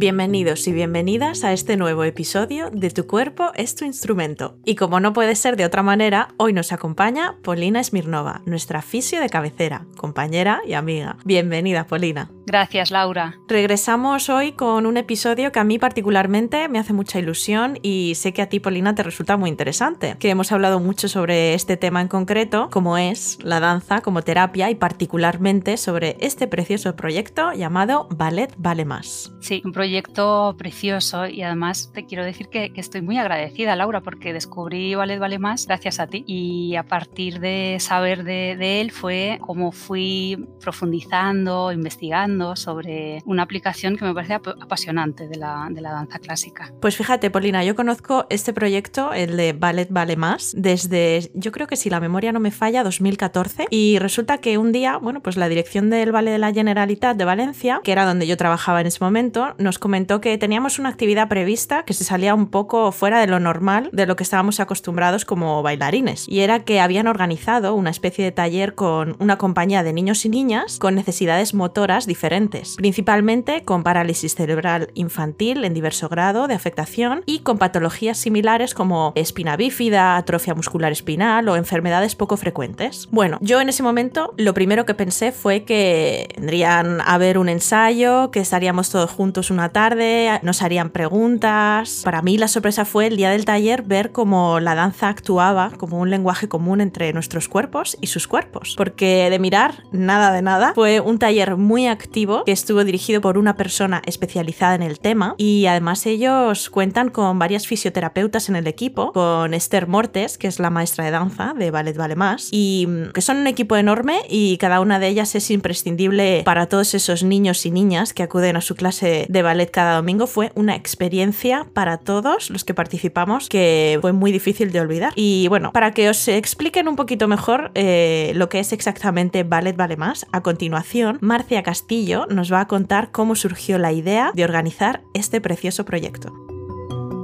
Bienvenidos y bienvenidas a este nuevo episodio de Tu cuerpo es tu instrumento. Y como no puede ser de otra manera, hoy nos acompaña Polina Smirnova, nuestra fisio de cabecera, compañera y amiga. Bienvenida, Polina. Gracias, Laura. Regresamos hoy con un episodio que a mí particularmente me hace mucha ilusión y sé que a ti, Polina, te resulta muy interesante, que hemos hablado mucho sobre este tema en concreto, como es la danza como terapia y particularmente sobre este precioso proyecto llamado Ballet Vale Más. Sí, un proyecto precioso y además te quiero decir que, estoy muy agradecida, Laura, porque descubrí Ballet Vale Más gracias a ti y a partir de saber de, de él fue como fui profundizando, investigando sobre una aplicación que me parece apasionante de la, de la danza clásica. Pues fíjate, Polina, yo conozco este proyecto, el de Ballet Vale Más, desde, yo creo que si la memoria no me falla, 2014. Y resulta que un día, bueno, pues la dirección del Ballet de la Generalitat de Valencia, que era donde yo trabajaba en ese momento, nos comentó que teníamos una actividad prevista que se salía un poco fuera de lo normal, de lo que estábamos acostumbrados como bailarines. Y era que habían organizado una especie de taller con una compañía de niños y niñas con necesidades motoras diferentes principalmente con parálisis cerebral infantil en diverso grado de afectación y con patologías similares como espina bífida, atrofia muscular espinal o enfermedades poco frecuentes. Bueno, yo en ese momento lo primero que pensé fue que tendrían a ver un ensayo, que estaríamos todos juntos una tarde, nos harían preguntas. Para mí la sorpresa fue el día del taller ver cómo la danza actuaba como un lenguaje común entre nuestros cuerpos y sus cuerpos. Porque de mirar nada de nada, fue un taller muy activo que estuvo dirigido por una persona especializada en el tema y además ellos cuentan con varias fisioterapeutas en el equipo, con Esther Mortes, que es la maestra de danza de Ballet Vale Más, y mm, que son un equipo enorme y cada una de ellas es imprescindible para todos esos niños y niñas que acuden a su clase de ballet cada domingo. Fue una experiencia para todos los que participamos que fue muy difícil de olvidar. Y bueno, para que os expliquen un poquito mejor eh, lo que es exactamente Ballet Vale Más, a continuación, Marcia Castillo nos va a contar cómo surgió la idea de organizar este precioso proyecto.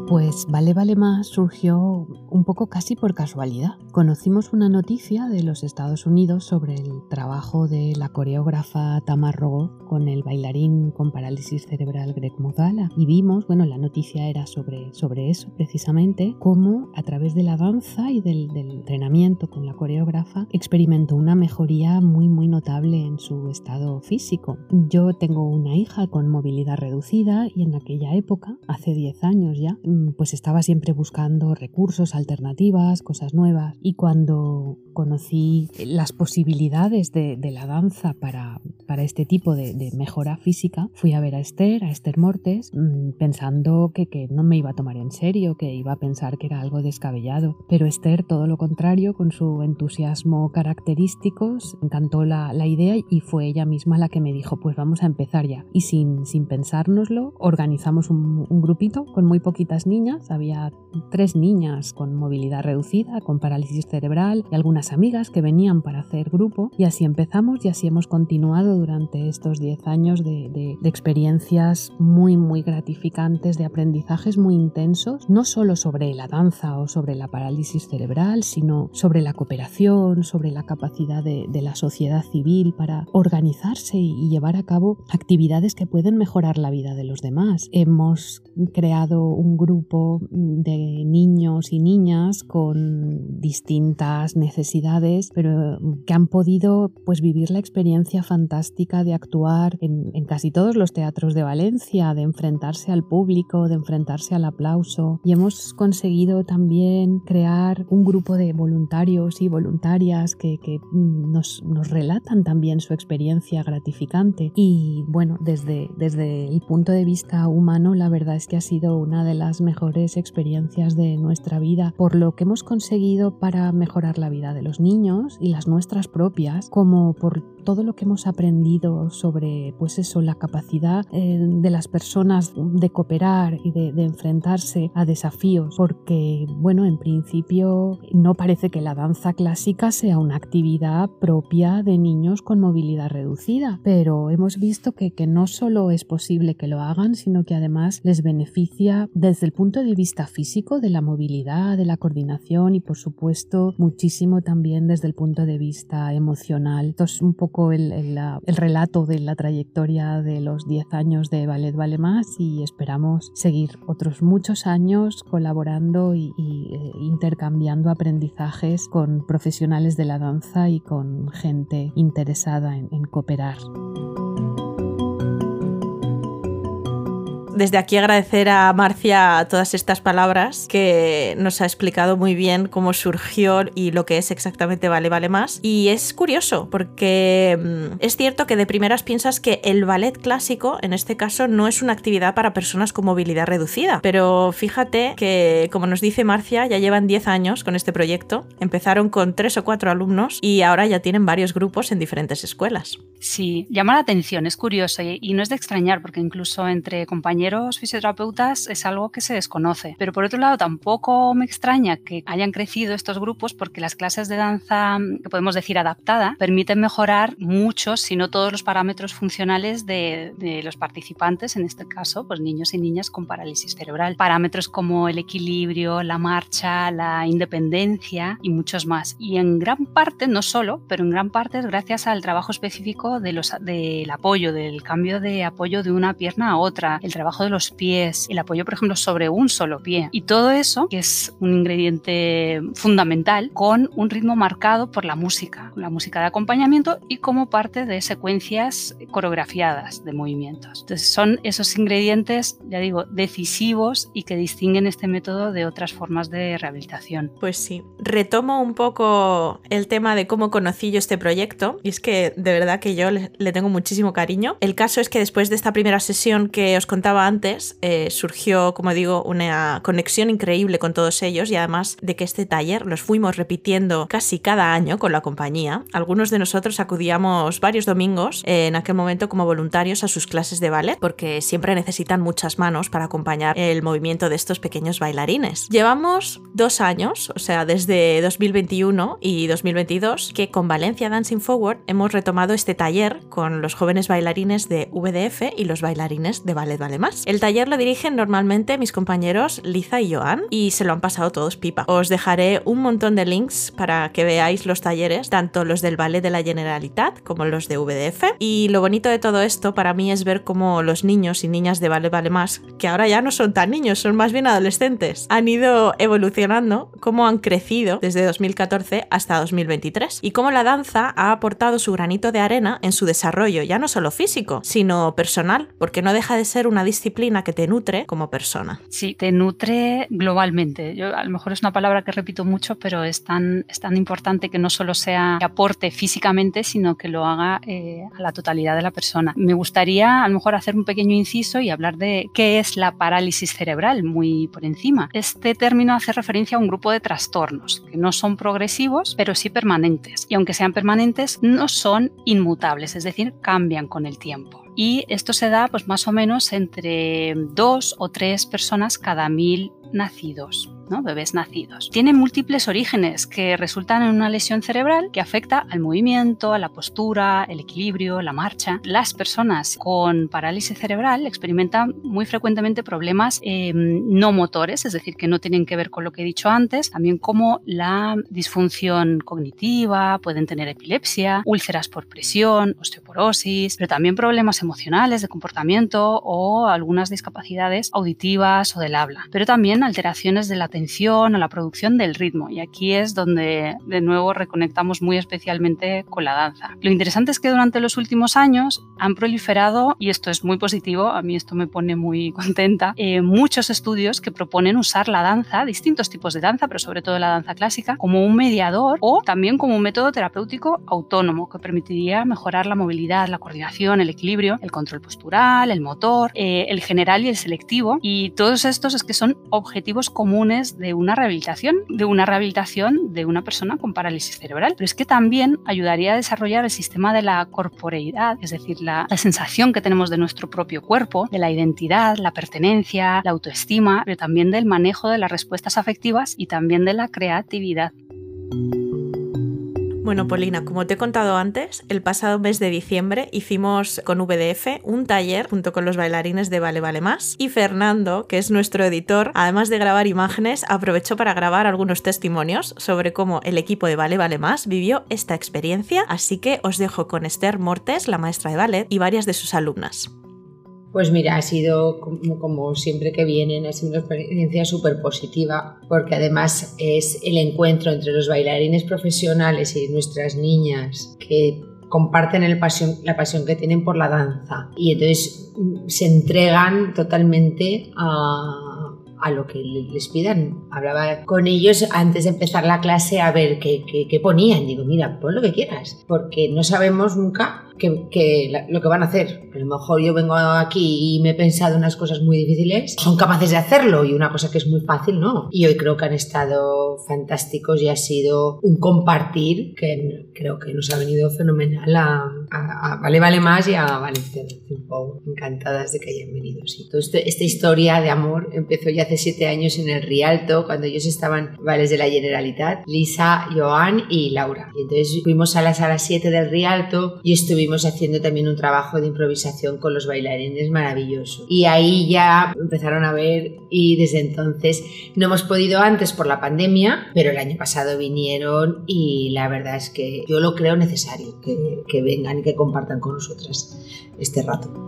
Pues Vale Vale Más surgió un poco casi por casualidad. Conocimos una noticia de los Estados Unidos sobre el trabajo de la coreógrafa Tamar Rogoff con el bailarín con parálisis cerebral Greg Muzala y vimos, bueno, la noticia era sobre, sobre eso precisamente, cómo a través de la danza y del, del entrenamiento con la coreógrafa experimentó una mejoría muy muy notable en su estado físico. Yo tengo una hija con movilidad reducida y en aquella época, hace 10 años ya, Mm, pues estaba siempre buscando recursos, alternativas, cosas nuevas. Y cuando conocí las posibilidades de, la danza para, para este tipo de, mejora física, fui a ver a Esther, a Esther Mortes, mm, pensando que, que, no me iba a tomar en serio, que iba a pensar que era algo descabellado. Pero Esther, todo lo contrario, con su entusiasmo característico, encantó la, la idea y fue ella misma la que me dijo, pues vamos a empezar ya. Y sin, sin pensárnoslo, organizamos un, un grupito con muy poquitas niñas, había tres niñas con movilidad reducida, con parálisis cerebral y algunas amigas que venían para hacer grupo y así empezamos y así hemos continuado durante estos 10 años de, de, experiencias muy muy gratificantes, de aprendizajes muy intensos, no solo sobre la danza o sobre la parálisis cerebral, sino sobre la cooperación, sobre la capacidad de, de la sociedad civil para organizarse y llevar a cabo actividades que pueden mejorar la vida de los demás. Hemos creado un grupo de niños y niñas con distintas necesidades, pero que han podido pues vivir la experiencia fantástica de actuar en, en casi todos los teatros de Valencia, de enfrentarse al público, de enfrentarse al aplauso. Y hemos conseguido también crear un grupo de voluntarios y voluntarias que, que nos, nos, relatan también su experiencia gratificante. Y bueno, desde, desde el punto de vista humano la verdad es que ha sido una de las mejores experiencias de nuestra vida por lo que hemos conseguido para mejorar la vida de los niños y las nuestras propias, como por todo lo que hemos aprendido sobre, pues eso, la capacidad eh, de las personas de cooperar y de, enfrentarse a desafíos, porque, bueno, en principio no parece que la danza clásica sea una actividad propia de niños con movilidad reducida, pero hemos visto que, que no solo es posible que lo hagan, sino que además les beneficia desde el punto de vista físico, de la movilidad, de la coordinación y por supuesto muchísimo también desde el punto de vista emocional. Esto es un poco el, relato de la trayectoria de los 10 años de Ballet Vale Más y esperamos seguir otros muchos años colaborando y, eh, intercambiando aprendizajes con profesionales de la danza y con gente interesada en cooperar. Desde aquí agradecer a Marcia todas estas palabras que nos ha explicado muy bien cómo surgió y lo que es exactamente Vale Vale Más. Y es curioso porque mm, es cierto que de primeras piensas que el ballet clásico, en este caso, no es una actividad para personas con movilidad reducida. Pero fíjate que, como nos dice Marcia, ya llevan 10 años con este proyecto. Empezaron con 3 o 4 alumnos y ahora ya tienen varios grupos en diferentes escuelas. Sí, llama la atención, es curioso y, no es de extrañar porque incluso entre compañeros fisioterapeutas es algo que se desconoce. Pero por otro lado, tampoco me extraña que hayan crecido estos grupos porque las clases de danza, que podemos decir adaptada, permiten mejorar muchos, si no todos los parámetros funcionales de, de los participantes, en este caso, pues niños y niñas con parálisis cerebral. Parámetros como el equilibrio, la marcha, la independencia y muchos más. Y en gran parte, no solo, pero en gran parte es gracias al trabajo específico de los, del apoyo, del cambio de apoyo de una pierna a otra, el trabajo de los pies, el apoyo, por ejemplo, sobre un solo pie. Y todo eso, que es un ingrediente fundamental, con un ritmo marcado por la música, la música de acompañamiento y como parte de secuencias coreografiadas de movimientos. Entonces son esos ingredientes, ya digo, decisivos y que distinguen este método de otras formas de rehabilitación. Pues sí, retomo un poco el tema de cómo conocí yo este proyecto y es que de verdad que yo le, tengo muchísimo cariño. El caso es que después de esta primera sesión que os contaba antes, eh, surgió, como digo, una conexión increíble con todos ellos y además de que este taller los fuimos repitiendo casi cada año con la compañía. Algunos de nosotros acudíamos varios domingos en aquel momento como voluntarios a sus clases de ballet porque siempre necesitan muchas manos para acompañar el movimiento de estos pequeños bailarines. Llevamos dos años, o sea, desde 2021 y 2022, que con Valencia Dancing Forward hemos retomado este taller con los jóvenes bailarines de VDF y los bailarines de Ballet Vale Más. El taller lo dirigen normalmente mis compañeros Liza y Joan y se lo han pasado todos pipa. Os dejaré un montón de links para que veáis los talleres, tanto los del Ballet de la Generalitat como los de VDF. Y lo bonito de todo esto para mí es ver cómo los niños y niñas de Ballet Vale Más, que ahora ya no son tan niños, son más bien adolescentes, han ido evolucionando, cómo han crecido desde 2014 hasta 2023 y cómo la danza ha aportado su granito de arena en su desarrollo, ya no solo físico, sino personal, porque no deja de ser una disciplina que te nutre como persona. Sí, te nutre globalmente. Yo, a lo mejor es una palabra que repito mucho, pero es tan, es tan importante que no solo sea que aporte físicamente, sino que lo haga eh, a la totalidad de la persona. Me gustaría a lo mejor hacer un pequeño inciso y hablar de qué es la parálisis cerebral, muy por encima. Este término hace referencia a un grupo de trastornos que no son progresivos, pero sí permanentes. Y aunque sean permanentes, no son inmutables es decir, cambian con el tiempo. Y esto se da pues más o menos entre dos o tres personas cada mil nacidos bebés nacidos. Tiene múltiples orígenes que resultan en una lesión cerebral que afecta al movimiento, a la postura, el equilibrio, la marcha. Las personas con parálisis cerebral experimentan muy frecuentemente problemas em, no motores, es decir, que no tienen que ver con lo que he dicho antes, también como la disfunción cognitiva, pueden tener epilepsia, úlceras por presión, osteoporosis, pero también problemas emocionales de comportamiento o algunas discapacidades auditivas o del habla, pero también alteraciones de la a la producción del ritmo. Y aquí es donde de nuevo reconectamos muy especialmente con la danza. Lo interesante es que durante los últimos años han proliferado, y esto es muy positivo, a mí esto me pone muy contenta, eh, muchos estudios que proponen usar la danza, distintos tipos de danza, pero sobre todo la danza clásica, como un mediador o también como un método terapéutico autónomo que permitiría mejorar la movilidad, la coordinación, el equilibrio, el control postural, el motor, eh, el general y el selectivo. Y todos estos es que son objetivos comunes de una rehabilitación, de una rehabilitación de una persona con parálisis cerebral. Pero es que también ayudaría a desarrollar el sistema de la corporeidad, es decir, la, la sensación que tenemos de nuestro propio cuerpo, de la identidad, la pertenencia, la autoestima, pero también del manejo de las respuestas afectivas y también de la creatividad. Bueno, Polina, como te he contado antes, el pasado mes de diciembre hicimos con VDF un taller junto con los bailarines de Vale Vale Más y Fernando, que es nuestro editor, además de grabar imágenes, aprovechó para grabar algunos testimonios sobre cómo el equipo de Vale Vale Más vivió esta experiencia, así que os dejo con Esther Mortes, la maestra de ballet, y varias de sus alumnas. Pues mira, ha sido como, siempre que vienen, ha sido una experiencia súper positiva, porque además es el encuentro entre los bailarines profesionales y nuestras niñas que comparten la pasión que tienen por la danza. Y entonces mm, se entregan totalmente a, a lo que les pidan. Hablaba con ellos antes de empezar la clase a ver qué, qué, qué ponían. Digo, mira, pon lo que quieras, porque no sabemos nunca que, lo que van a hacer. A lo mejor yo vengo aquí y me he pensado unas cosas muy difíciles, son capaces de hacerlo y una cosa que es muy fácil, no. Y hoy creo que han estado fantásticos y ha sido un compartir que creo que nos ha venido fenomenal a, Vale Vale Más y a Valencia Encantadas de que hayan venido. Sí. Toda este, esta historia de amor empezó ya hace siete años en el Rialto, cuando ellos estaban Vales de la Generalitat, Lisa, Joan y Laura. Y entonces fuimos a la sala 7 del Rialto y estuvimos haciendo también un trabajo de improvisación con los bailarines maravilloso. Y ahí ya empezaron a ver y desde entonces no hemos podido antes por la pandemia, pero el año pasado vinieron y la verdad es que yo lo creo necesario que, que que compartan con nosotras este rato.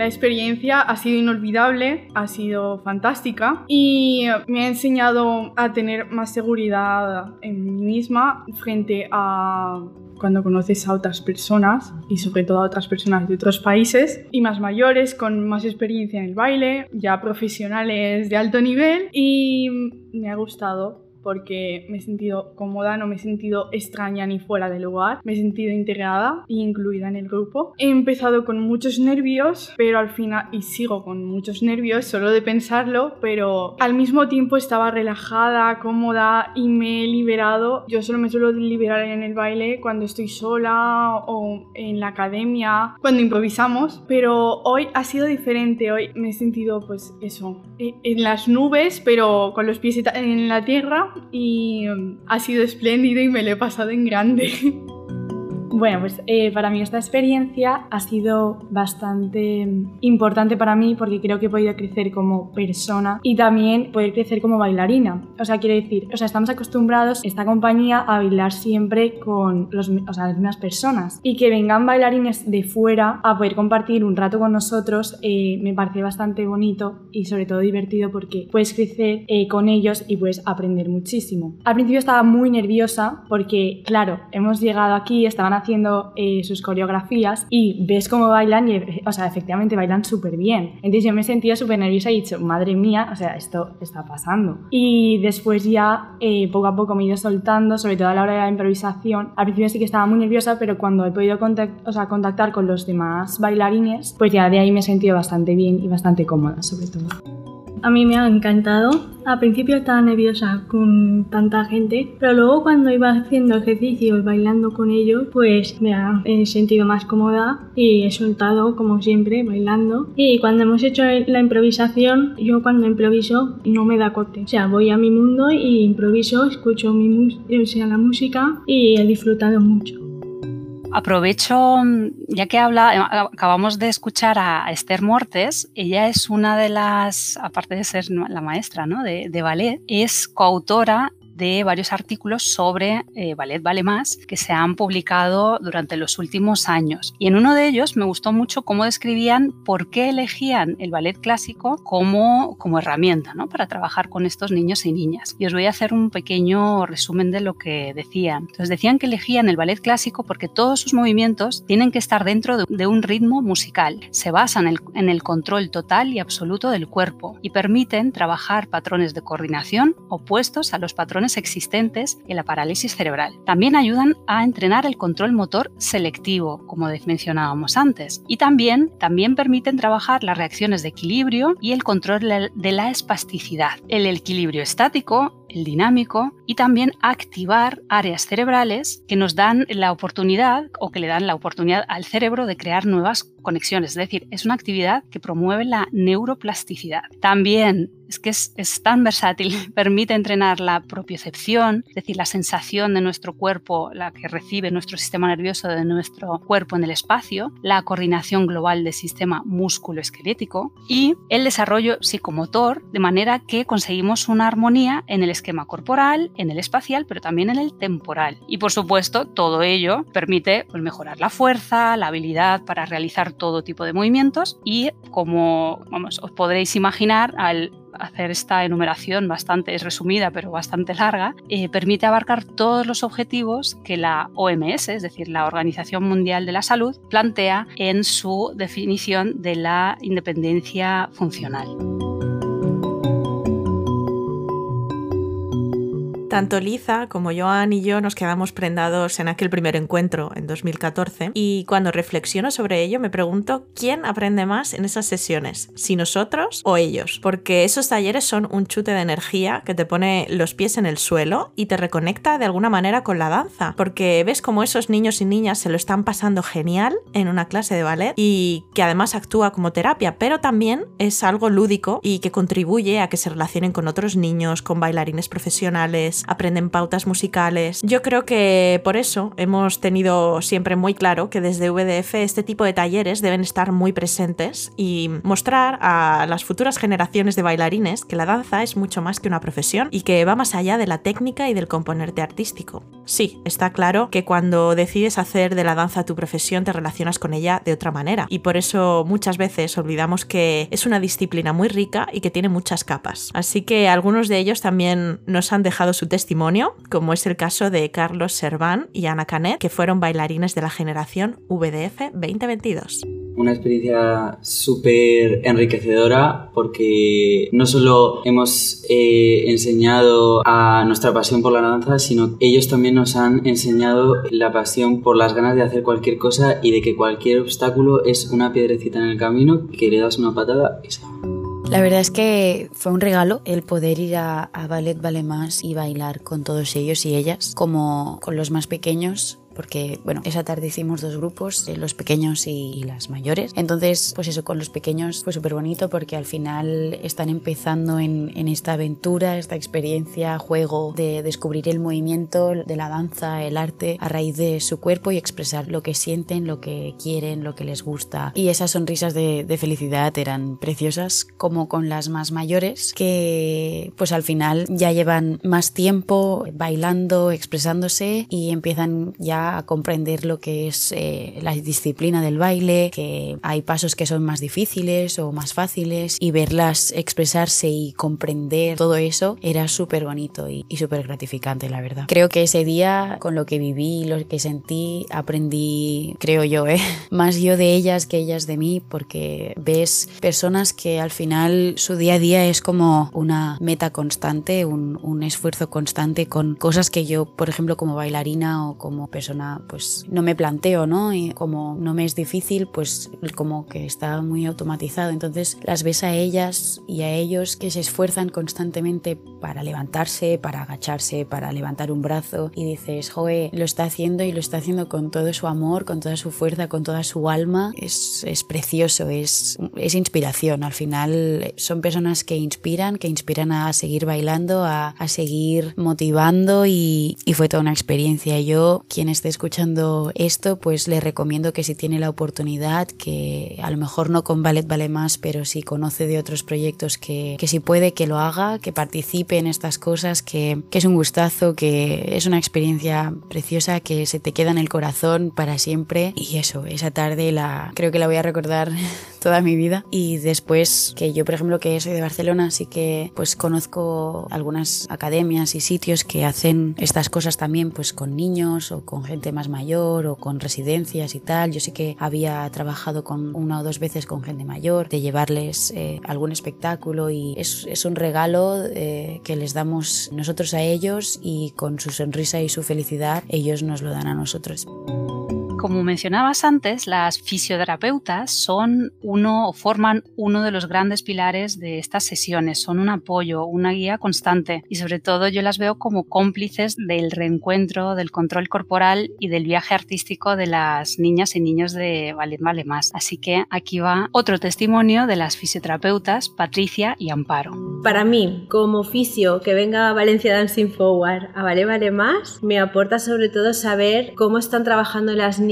La experiencia ha sido inolvidable, ha sido fantástica y me ha enseñado a tener más seguridad en mí misma frente a cuando conoces a otras personas y sobre todo a otras personas de otros países y más mayores con más experiencia en el baile, ya profesionales de alto nivel y me ha gustado porque me he sentido cómoda, no me he sentido extraña ni fuera de lugar, me he sentido integrada e incluida en el grupo. He empezado con muchos nervios, pero al final, y sigo con muchos nervios solo de pensarlo, pero al mismo tiempo estaba relajada, cómoda y me he liberado. Yo solo me suelo liberar en el baile cuando estoy sola o en la academia, cuando improvisamos, pero hoy ha sido diferente, hoy me he sentido pues eso, e, en las nubes, pero con los pies en la tierra y um, ha sido espléndido y me lo he pasado en grande. Bueno, pues eh, para mí esta experiencia ha sido bastante importante para mí porque creo que he podido crecer como persona y también poder crecer como bailarina. O sea, quiero decir, o sea, estamos acostumbrados esta compañía a bailar siempre con los, o sea, las mismas personas y que vengan bailarines de fuera a poder compartir un rato con nosotros eh, me parece bastante bonito y sobre todo divertido porque puedes crecer eh, con ellos y puedes aprender muchísimo. Al principio estaba muy nerviosa porque, claro, hemos llegado aquí, estaban haciendo eh, sus coreografías y ves cómo bailan y, o sea, efectivamente bailan súper bien. Entonces yo me sentía súper nerviosa y he dicho, madre mía, o sea, esto está pasando. Y después ya eh, poco a poco me he ido soltando, sobre todo a la hora de la improvisación. Al principio sí que estaba muy nerviosa, pero cuando he podido o sea, contactar con los demás bailarines, pues ya de ahí me he sentido bastante bien y bastante cómoda, sobre todo. A mí me ha encantado. Al principio estaba nerviosa con tanta gente, pero luego cuando iba haciendo ejercicio y bailando con ellos, pues me ha sentido más cómoda y he soltado como siempre bailando. Y cuando hemos hecho la improvisación, yo cuando improviso no me da corte. O sea, voy a mi mundo y improviso, escucho mi la música y he disfrutado mucho. Aprovecho, ya que habla, eh, acabamos de escuchar a Esther Mortes, ella es una de las, aparte de ser la maestra ¿no? de, de ballet, es coautora de varios artículos sobre eh, Ballet Vale Más que se han publicado durante los últimos años. Y en uno de ellos me gustó mucho cómo describían por qué elegían el ballet clásico como, como herramienta ¿no? para trabajar con estos niños y niñas. Y os voy a hacer un pequeño resumen de lo que decían. Entonces decían que elegían el ballet clásico porque todos sus movimientos tienen que estar dentro de, un ritmo musical. Se basan en el, en el control total y absoluto del cuerpo y permiten trabajar patrones de coordinación opuestos a los patrones existentes en la parálisis cerebral. También ayudan a entrenar el control motor selectivo, como mencionábamos antes, y también, también permiten trabajar las reacciones de equilibrio y el control de la espasticidad. El equilibrio estático el dinámico y también activar áreas cerebrales que nos dan la oportunidad o que le dan la oportunidad al cerebro de crear nuevas conexiones. Es decir, es una actividad que promueve la neuroplasticidad. También es que es, tan versátil, permite entrenar la propiocepción, es decir, la sensación de nuestro cuerpo, la que recibe nuestro sistema nervioso de nuestro cuerpo en el espacio, la coordinación global del sistema músculo-esquelético y el desarrollo psicomotor, de manera que conseguimos una armonía en el esquema corporal, en el espacial, pero también en el temporal. Y por supuesto, todo ello permite pues, mejorar la fuerza, la habilidad para realizar todo tipo de movimientos y como vamos, os podréis imaginar, al hacer esta enumeración bastante es resumida pero bastante larga, eh, permite abarcar todos los objetivos que la OMS, es decir, la Organización Mundial de la Salud, plantea en su definición de la independencia funcional. Tanto Liza como Joan y yo nos quedamos prendados en aquel primer encuentro en 2014 y cuando reflexiono sobre ello me pregunto quién aprende más en esas sesiones, si nosotros o ellos, porque esos talleres son un chute de energía que te pone los pies en el suelo y te reconecta de alguna manera con la danza, porque ves como esos niños y niñas se lo están pasando genial en una clase de ballet y que además actúa como terapia, pero también es algo lúdico y que contribuye a que se relacionen con otros niños, con bailarines profesionales, aprenden pautas musicales. Yo creo que por eso hemos tenido siempre muy claro que desde VDF este tipo de talleres deben estar muy presentes y mostrar a las futuras generaciones de bailarines que la danza es mucho más que una profesión y que va más allá de la técnica y del componerte artístico. Sí, está claro que cuando decides hacer de la danza tu profesión te relacionas con ella de otra manera y por eso muchas veces olvidamos que es una disciplina muy rica y que tiene muchas capas. Así que algunos de ellos también nos han dejado su testimonio, como es el caso de Carlos Serván y Ana Canet, que fueron bailarines de la generación VDF 2022 una experiencia súper enriquecedora porque no solo hemos eh, enseñado a nuestra pasión por la danza, sino ellos también nos han enseñado la pasión por las ganas de hacer cualquier cosa y de que cualquier obstáculo es una piedrecita en el camino que le das una patada y se la verdad es que fue un regalo el poder ir a, Ballet Vale Más y bailar con todos ellos y ellas, como con los más pequeños porque, bueno, esa tarde hicimos dos grupos, eh, los pequeños y, las mayores. Entonces, pues eso, con los pequeños fue súper bonito porque al final están empezando en, en, esta aventura, esta experiencia, juego de descubrir el movimiento de la danza, el arte, a raíz de su cuerpo y expresar lo que sienten, lo que quieren, lo que les gusta. Y esas sonrisas de, de felicidad eran preciosas, como con las más mayores, que pues al final ya llevan más tiempo bailando, expresándose y empiezan ya a comprender lo que es eh, la disciplina del baile, que hay pasos que son más difíciles o más fáciles y verlas expresarse y comprender todo eso era súper bonito y, súper gratificante, la verdad. Creo que ese día, con lo que viví, lo que sentí, aprendí, creo yo, ¿eh? más yo de ellas que ellas de mí, porque ves personas que al final su día a día es como una meta constante, un, un esfuerzo constante con cosas que yo, por ejemplo, como bailarina o como persona pues no me planteo, ¿no? Y como no me es difícil, pues como que está muy automatizado. Entonces las ves a ellas y a ellos que se esfuerzan constantemente para levantarse, para agacharse, para levantar un brazo y dices, joe, lo está haciendo y lo está haciendo con todo su amor, con toda su fuerza, con toda su alma. Es, es precioso, es, es inspiración. Al final son personas que inspiran, que inspiran a seguir bailando, a, a seguir motivando y, y fue toda una experiencia. Yo, quien esté escuchando esto, pues le recomiendo que si tiene la oportunidad, que a lo mejor no con Ballet Vale Más, pero si conoce de otros proyectos, que, que si puede que lo haga, que participe en estas cosas, que, que es un gustazo, que es una experiencia preciosa, que se te queda en el corazón para siempre. Y eso, esa tarde la creo que la voy a recordar toda mi vida. Y después que yo, por ejemplo, que soy de Barcelona, así que pues conozco algunas academias y sitios que hacen estas cosas también pues con niños o con gente más mayor o con residencias y tal. Yo sí que había trabajado con una o dos veces con gente mayor, de llevarles eh, algún espectáculo y es, es un regalo eh, que les damos nosotros a ellos y con su sonrisa y su felicidad ellos nos lo dan a nosotros. Como mencionabas antes, las fisioterapeutas son uno o forman uno de los grandes pilares de estas sesiones, son un apoyo, una guía constante y sobre todo yo las veo como cómplices del reencuentro, del control corporal y del viaje artístico de las niñas y niños de Ballet Vale Más. Así que aquí va otro testimonio de las fisioterapeutas Patricia y Amparo. Para mí, como fisio que venga a Valencia Dancing Forward a Vale Vale Más, me aporta sobre todo saber cómo están trabajando las niñas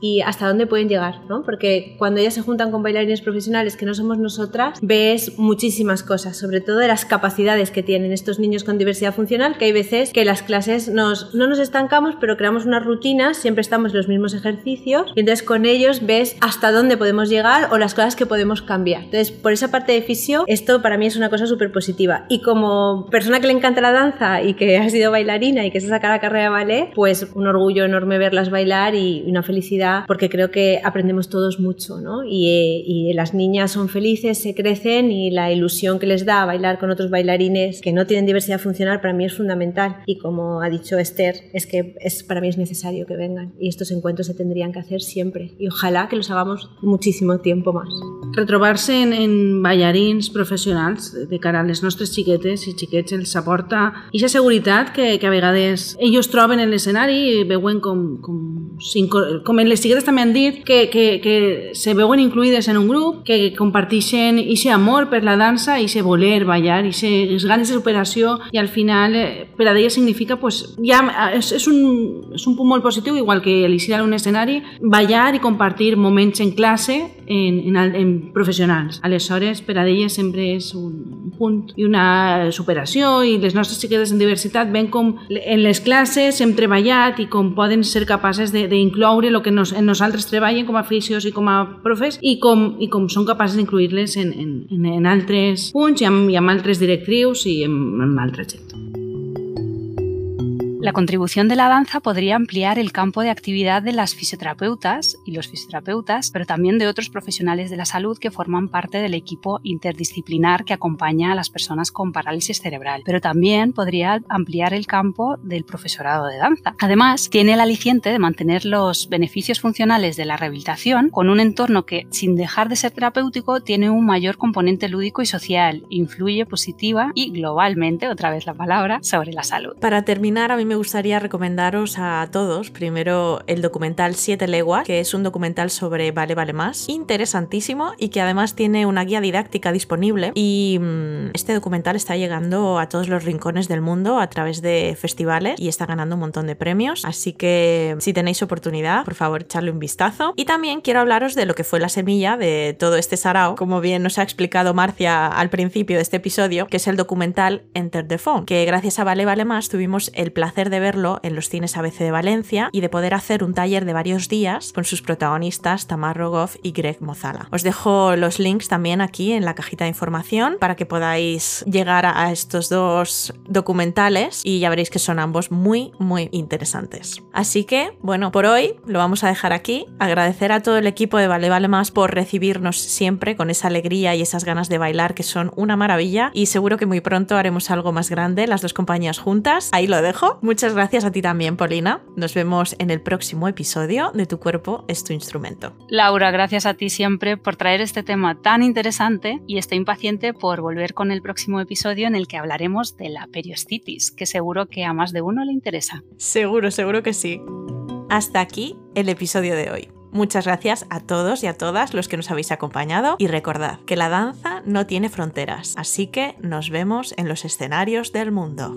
y hasta dónde pueden llegar, ¿no? Porque cuando ellas se juntan con bailarines profesionales que no somos nosotras, ves muchísimas cosas, sobre todo de las capacidades que tienen estos niños con diversidad funcional, que hay veces que las clases nos, no nos estancamos, pero creamos unas rutinas, siempre estamos en los mismos ejercicios, y entonces con ellos ves hasta dónde podemos llegar o las cosas que podemos cambiar. Entonces, por esa parte de fisio, esto para mí es una cosa súper positiva. Y como persona que le encanta la danza y que ha sido bailarina y que se saca la carrera de ballet, pues un orgullo enorme verlas bailar y una felicidad porque creo que aprendemos todos mucho, ¿no? Y, y las niñas son felices, se crecen y la ilusión que les da bailar con otros bailarines que no tienen diversidad funcional para mí es fundamental. Y como ha dicho Esther, es que es, para mí es necesario que vengan y estos encuentros se tendrían que hacer siempre y ojalá que los hagamos muchísimo tiempo más. Retrobar-se en, en ballarins professionals de cara a les nostres xiquetes i xiquets els aporta aquesta seguretat que, que a vegades ells troben en l'escenari i veuen com, com, com les xiquetes també han dit que, que, que se veuen incluïdes en un grup, que comparteixen aquest amor per la dansa, i voler ballar, aquestes ganes de superació i al final eh, per a ella significa pues, ja és, és, un, és un punt molt positiu, igual que l'eixir a un escenari, ballar i compartir moments en classe en, en, en professionals. Aleshores, per a elles sempre és un punt i una superació i les nostres xiquetes en diversitat ven com en les classes hem treballat i com poden ser capaces d'incloure el que nos, en nosaltres treballen com a fisios i com a profes i com, i com són capaces d'incluir-les en, en, en altres punts i amb, i amb altres directrius i amb, amb altra gent. La contribución de la danza podría ampliar el campo de actividad de las fisioterapeutas y los fisioterapeutas, pero también de otros profesionales de la salud que forman parte del equipo interdisciplinar que acompaña a las personas con parálisis cerebral. Pero también podría ampliar el campo del profesorado de danza. Además, tiene el aliciente de mantener los beneficios funcionales de la rehabilitación con un entorno que, sin dejar de ser terapéutico, tiene un mayor componente lúdico y social, influye positiva y globalmente, otra vez la palabra, sobre la salud. Para terminar, a mí me gustaría recomendaros a todos primero el documental Siete Leguas, que es un documental sobre Vale Vale Más, interesantísimo y que además tiene una guía didáctica disponible. Y mmm, este documental está llegando a todos los rincones del mundo a través de festivales y está ganando un montón de premios. Así que si tenéis oportunidad, por favor, echarle un vistazo. Y también quiero hablaros de lo que fue la semilla de todo este sarao, como bien nos ha explicado Marcia al principio de este episodio, que es el documental Enter the Phone, que gracias a Vale Vale Más tuvimos el placer de verlo en los cines ABC de Valencia y de poder hacer un taller de varios días con sus protagonistas Tamar Rogoff y Greg Mozala. Os dejo los links también aquí en la cajita de información para que podáis llegar a estos dos documentales y ya veréis que son ambos muy, muy interesantes. Así que, bueno, por hoy lo vamos a dejar aquí. Agradecer a todo el equipo de Vale Vale Más por recibirnos siempre con esa alegría y esas ganas de bailar que son una maravilla y seguro que muy pronto haremos algo más grande las dos compañías juntas. Ahí lo dejo. Gracias a ti también, Polina. Nos vemos en el próximo episodio de Tu cuerpo es tu instrumento. Laura, gracias a ti siempre por traer este tema tan interesante y estoy impaciente por volver con el próximo episodio en el que hablaremos de la periostitis, que seguro que a más de uno le interesa. Seguro, seguro que sí. Hasta aquí el episodio de hoy. Muchas gracias a todos y a todas los que nos habéis acompañado y recordad que la danza no tiene fronteras, así que nos vemos en los escenarios del mundo.